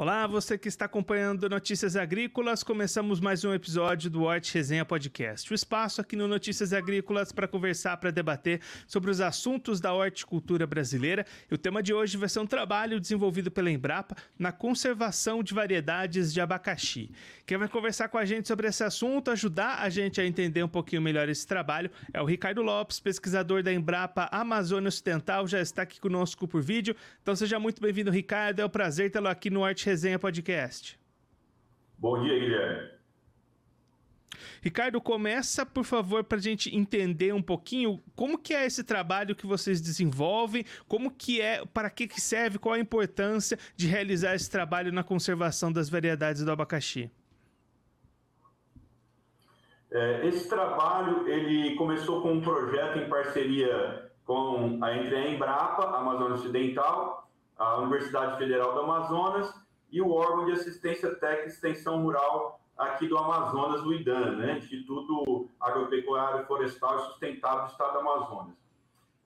Olá, você que está acompanhando Notícias Agrícolas, começamos mais um episódio do Hort Resenha Podcast. O espaço aqui no Notícias Agrícolas para conversar, para debater sobre os assuntos da horticultura brasileira. E o tema de hoje vai ser um trabalho desenvolvido pela Embrapa na conservação de variedades de abacaxi. Quem vai conversar com a gente sobre esse assunto, ajudar a gente a entender um pouquinho melhor esse trabalho, é o Ricardo Lopes, pesquisador da Embrapa Amazônia Ocidental, já está aqui conosco por vídeo. Então seja muito bem-vindo, Ricardo. É um prazer tê-lo aqui no Hort Resenha Podcast. Bom dia, Guilherme. Ricardo, começa, por favor, para a gente entender um pouquinho como que é esse trabalho que vocês desenvolvem, como que é, para que, que serve, qual a importância de realizar esse trabalho na conservação das variedades do abacaxi. É, esse trabalho ele começou com um projeto em parceria com a, entre a Embrapa, a Amazônia Ocidental, a Universidade Federal do Amazonas e o órgão de assistência técnica e extensão rural aqui do Amazonas, o IDAN, né? Instituto Agropecuário Florestal e Sustentável do Estado do Amazonas.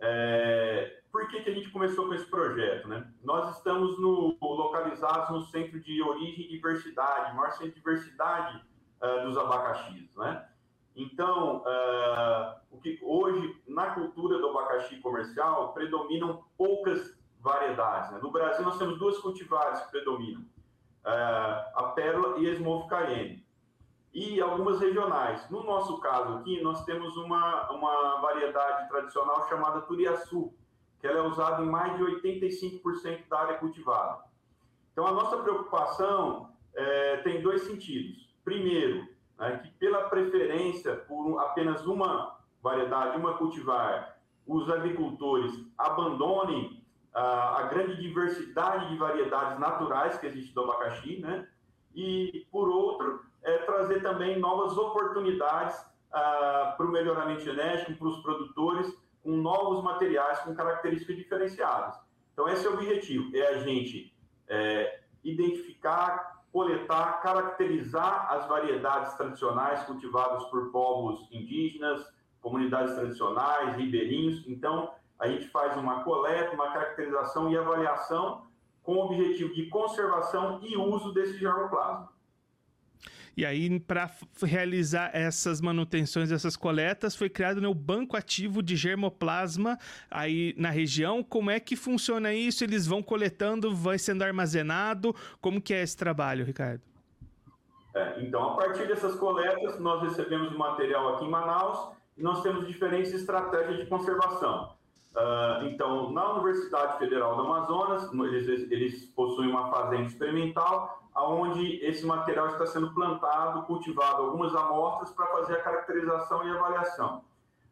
É, por que, que a gente começou com esse projeto? Né? Nós estamos no, localizados no Centro de Origem e Diversidade, maior centro de diversidade uh, dos abacaxis. Né? Então, uh, o que hoje, na cultura do abacaxi comercial, predominam poucas variedades. Né? No Brasil, nós temos duas cultivares que predominam, a pérola e a Smolf Cayenne, e algumas regionais. No nosso caso aqui, nós temos uma, uma variedade tradicional chamada Turiaçu, que ela é usada em mais de 85% da área cultivada. Então, a nossa preocupação é, tem dois sentidos. Primeiro, né, que pela preferência por apenas uma variedade, uma cultivar, os agricultores abandonem a, grande diversidade de variedades naturais que existe do abacaxi, né? E, por outro, é, trazer também novas oportunidades ah, para o melhoramento genético, para os produtores, com novos materiais com características diferenciadas. Então, esse é o objetivo, é a gente é, identificar, coletar, caracterizar as variedades tradicionais cultivadas por povos indígenas, comunidades tradicionais, ribeirinhos. Então, a gente faz uma coleta, uma caracterização e avaliação com o objetivo de conservação e uso desse germoplasma. E aí, para realizar essas manutenções, essas coletas, foi criado né, o Banco Ativo de Germoplasma aí na região. Como é que funciona isso? Eles vão coletando, vai sendo armazenado? Como que é esse trabalho, Ricardo? É, então, a partir dessas coletas, nós recebemos o material aqui em Manaus e nós temos diferentes estratégias de conservação. Uh, então, na Universidade Federal do Amazonas, eles, eles possuem uma fazenda experimental, onde esse material está sendo plantado, cultivado algumas amostras para fazer a caracterização e avaliação.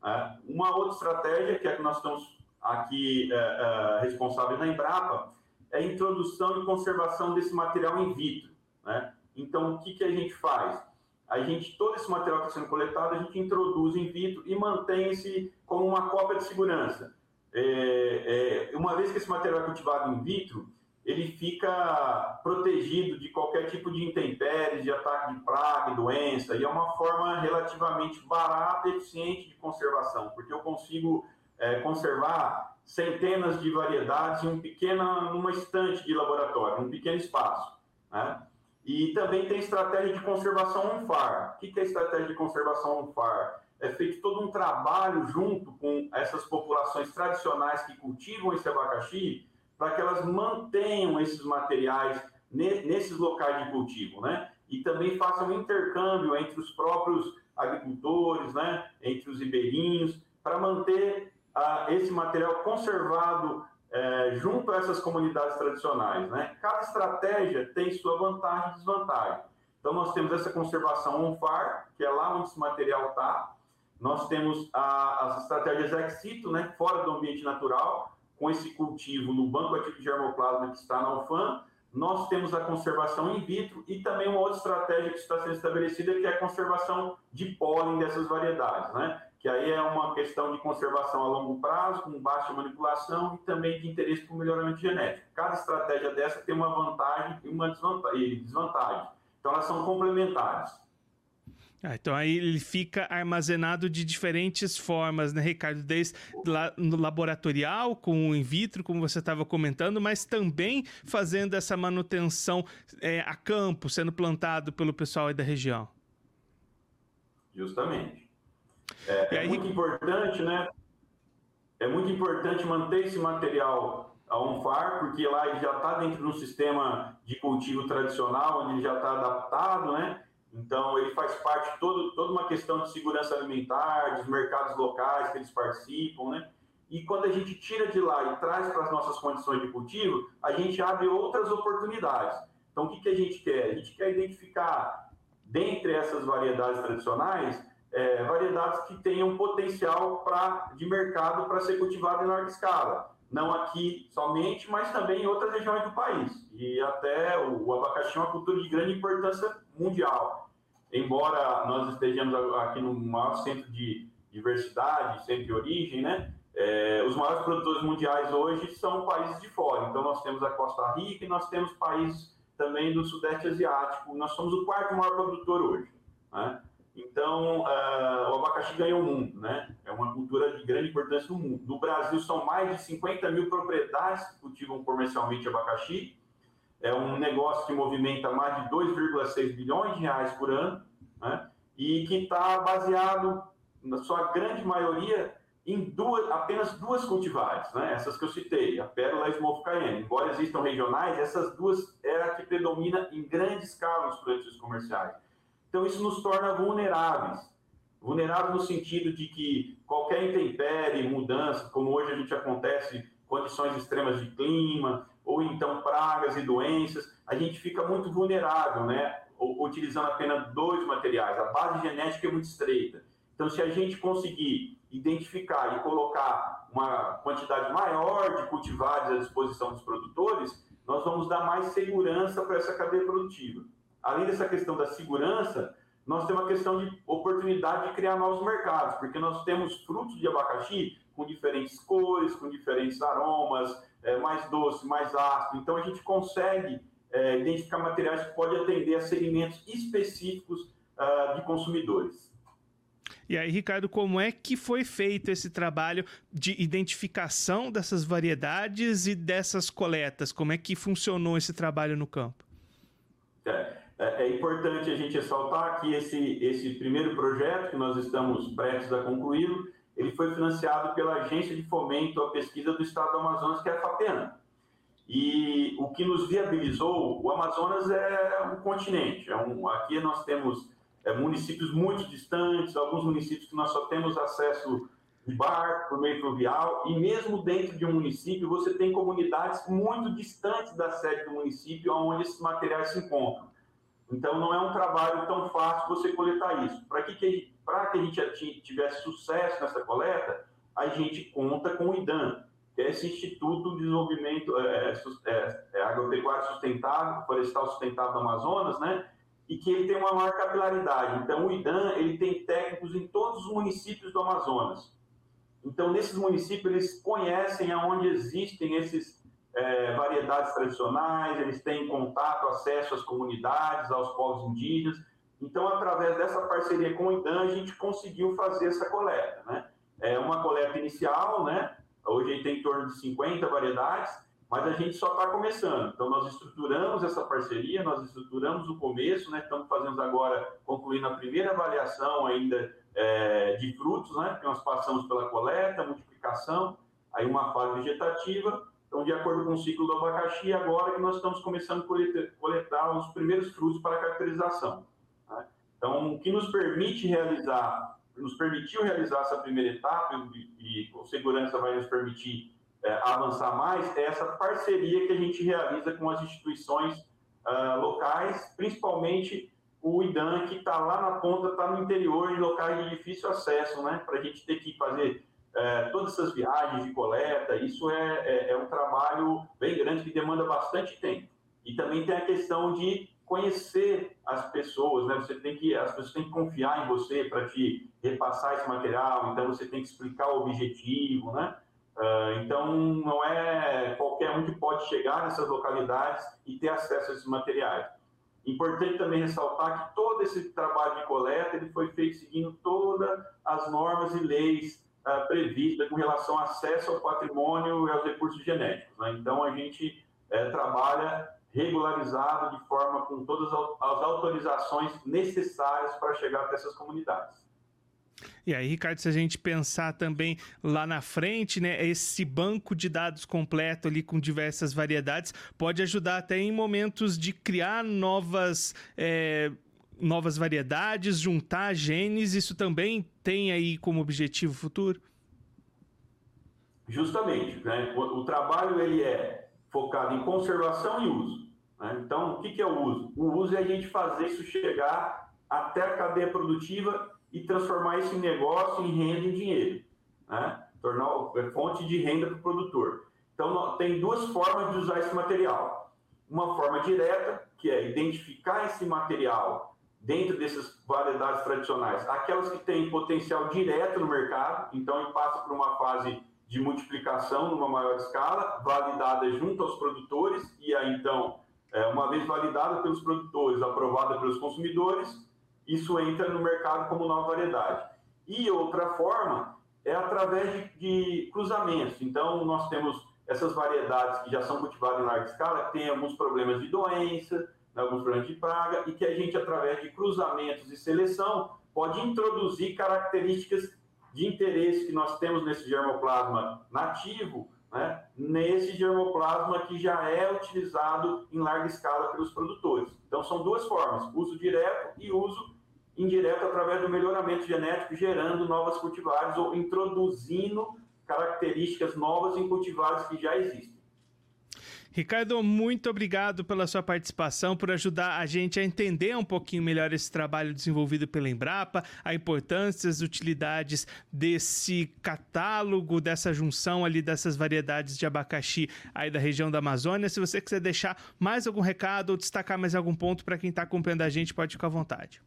Uh, uma outra estratégia, que é que nós estamos aqui uh, responsáveis na Embrapa, é a introdução e conservação desse material in vitro. Né? Então, o que, que a gente faz? a gente, todo esse material que está sendo coletado, a gente introduz in vitro e mantém esse como uma cópia de segurança é, é, uma vez que esse material é cultivado in vitro, ele fica protegido de qualquer tipo de intempéries, de ataque de praga doença, e é uma forma relativamente barata e eficiente de conservação, porque eu consigo é, conservar centenas de variedades em um pequena, numa estante de laboratório, um pequeno espaço. Né? E também tem estratégia de conservação on-far. O que é estratégia de conservação on-far? É feito todo um trabalho junto com essas populações tradicionais que cultivam esse abacaxi, para que elas mantenham esses materiais nesses locais de cultivo, né? E também façam intercâmbio entre os próprios agricultores, né? Entre os ribeirinhos, para manter ah, esse material conservado é, junto a essas comunidades tradicionais, né? Cada estratégia tem sua vantagem e desvantagem. Então, nós temos essa conservação on-far, que é lá onde esse material está, nós temos a, as estratégias ex né, fora do ambiente natural, com esse cultivo no banco ativo de germoplasma que está na UFAM. Nós temos a conservação in vitro e também uma outra estratégia que está sendo estabelecida, que é a conservação de pólen dessas variedades, né? Que aí é uma questão de conservação a longo prazo, com baixa manipulação e também de interesse para o melhoramento genético. Cada estratégia dessa tem uma vantagem e uma desvantagem. Então, elas são complementares. Ah, então aí ele fica armazenado de diferentes formas, né, Ricardo? Desde lá no laboratorial, com o in vitro, como você estava comentando, mas também fazendo essa manutenção é, a campo, sendo plantado pelo pessoal aí da região. Justamente. É, é aí... muito importante, né? É muito importante manter esse material a um far, porque lá ele já está dentro de um sistema de cultivo tradicional, onde ele já está adaptado, né? Então, ele faz parte de todo, toda uma questão de segurança alimentar, dos mercados locais que eles participam, né? E quando a gente tira de lá e traz para as nossas condições de cultivo, a gente abre outras oportunidades. Então, o que, que a gente quer? A gente quer identificar, dentre essas variedades tradicionais, é, variedades que tenham potencial pra, de mercado para ser cultivado em larga escala. Não aqui somente, mas também em outras regiões do país. E até o, o abacaxi é uma cultura de grande importância mundial embora nós estejamos aqui no maior centro de diversidade, centro de origem, né? É, os maiores produtores mundiais hoje são países de fora. Então, nós temos a Costa Rica e nós temos países também do Sudeste Asiático. Nós somos o quarto maior produtor hoje. Né? Então, uh, o abacaxi ganhou o mundo. Né? É uma cultura de grande importância no mundo. No Brasil, são mais de 50 mil propriedades que cultivam comercialmente abacaxi é um negócio que movimenta mais de 2,6 bilhões de reais por ano, né? e que está baseado, na sua grande maioria, em duas, apenas duas cultivares, né? essas que eu citei, a Pérola e a Smolfo Cayenne. Embora existam regionais, essas duas é a que predomina em grande escala nos produtos comerciais. Então, isso nos torna vulneráveis. Vulneráveis no sentido de que qualquer intempérie, mudança, como hoje a gente acontece, condições extremas de clima, ou então pragas e doenças, a gente fica muito vulnerável, né? Utilizando apenas dois materiais. A base genética é muito estreita. Então, se a gente conseguir identificar e colocar uma quantidade maior de cultivares à disposição dos produtores, nós vamos dar mais segurança para essa cadeia produtiva. Além dessa questão da segurança, nós temos a questão de oportunidade de criar novos mercados, porque nós temos frutos de abacaxi com diferentes cores, com diferentes aromas, é, mais doce, mais ácido. Então, a gente consegue é, identificar materiais que podem atender a segmentos específicos uh, de consumidores. E aí, Ricardo, como é que foi feito esse trabalho de identificação dessas variedades e dessas coletas? Como é que funcionou esse trabalho no campo? É, é, é importante a gente ressaltar que esse, esse primeiro projeto que nós estamos prestes a concluir, ele foi financiado pela Agência de Fomento à Pesquisa do Estado do Amazonas, que é a FAPENA. E o que nos viabilizou, o Amazonas é um continente. É um, aqui nós temos é, municípios muito distantes, alguns municípios que nós só temos acesso de barco, por meio fluvial, e mesmo dentro de um município, você tem comunidades muito distantes da sede do município, onde esses materiais se encontram. Então, não é um trabalho tão fácil você coletar isso. Para que, que, que a gente tivesse sucesso nessa coleta, a gente conta com o IDAN, que é esse Instituto de Desenvolvimento é, é, é, Agropecuário Sustentável, Florestal Sustentável do Amazonas, né? E que ele tem uma maior capilaridade. Então, o IDAN ele tem técnicos em todos os municípios do Amazonas. Então, nesses municípios, eles conhecem aonde existem esses é, variedades tradicionais, eles têm contato, acesso às comunidades, aos povos indígenas. Então, através dessa parceria com o IDAN, a gente conseguiu fazer essa coleta. Né? É uma coleta inicial, né? hoje a gente tem em torno de 50 variedades, mas a gente só está começando. Então, nós estruturamos essa parceria, nós estruturamos o começo, né? estamos fazendo agora, concluindo a primeira avaliação ainda é, de frutos, né? que nós passamos pela coleta, multiplicação, aí uma fase vegetativa, então, de acordo com o ciclo do abacaxi, agora que nós estamos começando a coletar, coletar os primeiros frutos para caracterização. Então, o que nos permite realizar, nos permitiu realizar essa primeira etapa, e, e com segurança vai nos permitir é, avançar mais, é essa parceria que a gente realiza com as instituições uh, locais, principalmente o IDAN, que está lá na ponta, está no interior, em locais de difícil acesso, né? para a gente ter que fazer é, todas essas viagens de coleta, isso é, é, é, um trabalho bem grande que demanda bastante tempo. E também tem a questão de conhecer as pessoas, né? Você tem que, as pessoas têm que confiar em você para te repassar esse material, então você tem que explicar o objetivo, né? Uh, então, não é qualquer um que pode chegar nessas localidades e ter acesso a esses materiais. Importante também ressaltar que todo esse trabalho de coleta ele foi feito seguindo todas as normas e leis uh, previstas com relação ao acesso ao patrimônio e aos recursos genéticos. Né? Então, a gente uh, trabalha regularizado de forma com todas as autorizações necessárias para chegar até essas comunidades. E aí, Ricardo, se a gente pensar também lá na frente, né, esse banco de dados completo ali com diversas variedades pode ajudar até em momentos de criar novas. É, novas variedades, juntar genes, isso também tem aí como objetivo futuro? Justamente, né? o, o trabalho ele é focado em conservação e uso. Né? Então, o que, é o uso? O uso é a gente fazer isso chegar até a cadeia produtiva e transformar isso em negócio, em renda, em dinheiro, né? tornar é fonte de renda para o produtor. Então, tem duas formas de usar esse material. Uma forma direta, que é identificar esse material dentro dessas variedades tradicionais, aquelas que têm potencial direto no mercado, então ele passa por uma fase de multiplicação numa maior escala, validada junto aos produtores, e aí então, é, uma vez validada pelos produtores, aprovada pelos consumidores, isso entra no mercado como nova variedade. E outra forma é através de, de cruzamentos. Então, nós temos essas variedades que já são cultivadas em larga escala, que têm alguns problemas de doença, né, alguns problemas de praga, e que a gente, através de cruzamentos e seleção, pode introduzir características de interesse que nós temos nesse germoplasma nativo, né, nesse germoplasma que já é utilizado em larga escala pelos produtores. Então, são duas formas: uso direto e uso indireto através do melhoramento genético, gerando novas cultivares ou introduzindo características novas em cultivares que já existem. Ricardo, muito obrigado pela sua participação, por ajudar a gente a entender um pouquinho melhor esse trabalho desenvolvido pela Embrapa, a importância, as utilidades desse catálogo, dessa junção ali dessas variedades de abacaxi aí da região da Amazônia. Se você quiser deixar mais algum recado ou destacar mais algum ponto para quem está acompanhando a gente, pode ficar à vontade.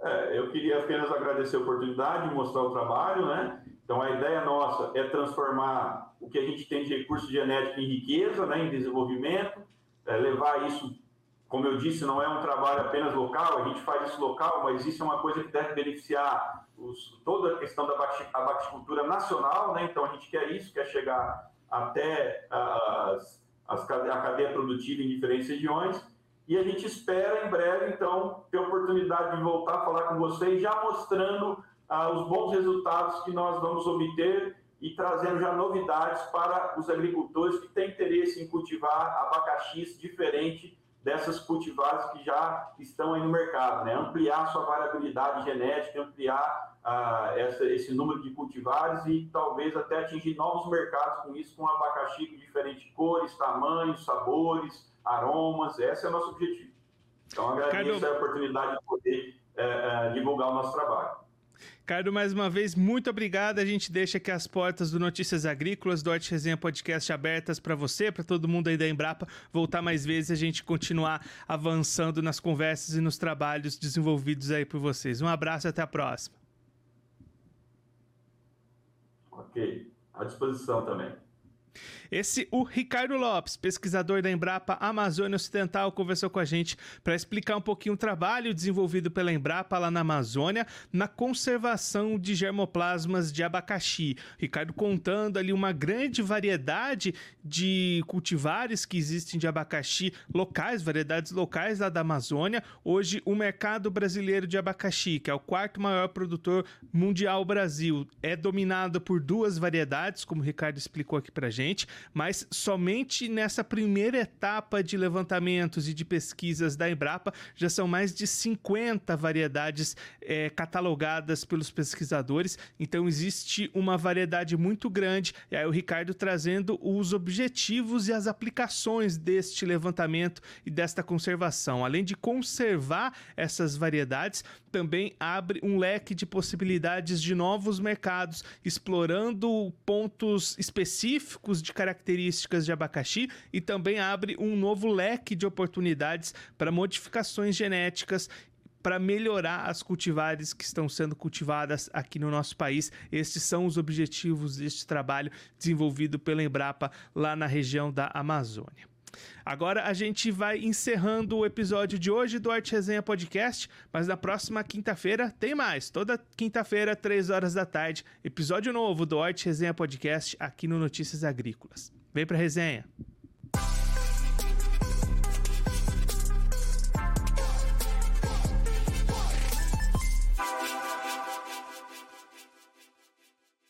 É, eu queria apenas agradecer a oportunidade de mostrar o trabalho, né? Então, a ideia nossa é transformar o que a gente tem de recurso genético em riqueza, né, em desenvolvimento, é levar isso, como eu disse, não é um trabalho apenas local, a gente faz isso local, mas isso é uma coisa que deve beneficiar os, toda a questão da abaxicultura nacional, né? Então, a gente quer isso, quer chegar até as, as, a cadeia produtiva em diferentes regiões e a gente espera em breve, então, ter a oportunidade de voltar a falar com vocês, já mostrando ah, os bons resultados que nós vamos obter e trazendo já novidades para os agricultores que têm interesse em cultivar abacaxis diferente dessas cultivares que já estão aí no mercado, né? Ampliar sua variabilidade genética, ampliar ah, essa, esse número de cultivares e talvez até atingir novos mercados com isso, com abacaxi de diferentes cores, tamanhos, sabores, aromas, esse é o nosso objetivo. Então, agradeço Cardo... a oportunidade de poder é, é, divulgar o nosso trabalho. Cardo, mais uma vez, muito obrigado. A gente deixa aqui as portas do Notícias Agrícolas, do Arte Resenha Podcast abertas para você, para todo mundo aí da Embrapa, voltar mais vezes e a gente continuar avançando nas conversas e nos trabalhos desenvolvidos aí por vocês. Um abraço e até a próxima. Ok, à disposição também. Esse, o Ricardo Lopes, pesquisador da Embrapa Amazônia Ocidental, conversou com a gente para explicar um pouquinho o trabalho desenvolvido pela Embrapa lá na Amazônia na conservação de germoplasmas de abacaxi. Ricardo contando ali uma grande variedade de cultivares que existem de abacaxi locais, variedades locais lá da Amazônia. Hoje, o mercado brasileiro de abacaxi, que é o quarto maior produtor mundial Brasil, é dominado por duas variedades, como o Ricardo explicou aqui para gente mas somente nessa primeira etapa de levantamentos e de pesquisas da Embrapa já são mais de 50 variedades é, catalogadas pelos pesquisadores, então existe uma variedade muito grande. E aí o Ricardo trazendo os objetivos e as aplicações deste levantamento e desta conservação. Além de conservar essas variedades, também abre um leque de possibilidades de novos mercados, explorando pontos específicos de características características de abacaxi e também abre um novo leque de oportunidades para modificações genéticas para melhorar as cultivares que estão sendo cultivadas aqui no nosso país. Estes são os objetivos deste trabalho desenvolvido pela Embrapa lá na região da Amazônia. Agora a gente vai encerrando o episódio de hoje do Arte Resenha Podcast, mas na próxima quinta-feira tem mais. Toda quinta-feira, três horas da tarde, episódio novo do Arte Resenha Podcast aqui no Notícias Agrícolas. Vem pra resenha!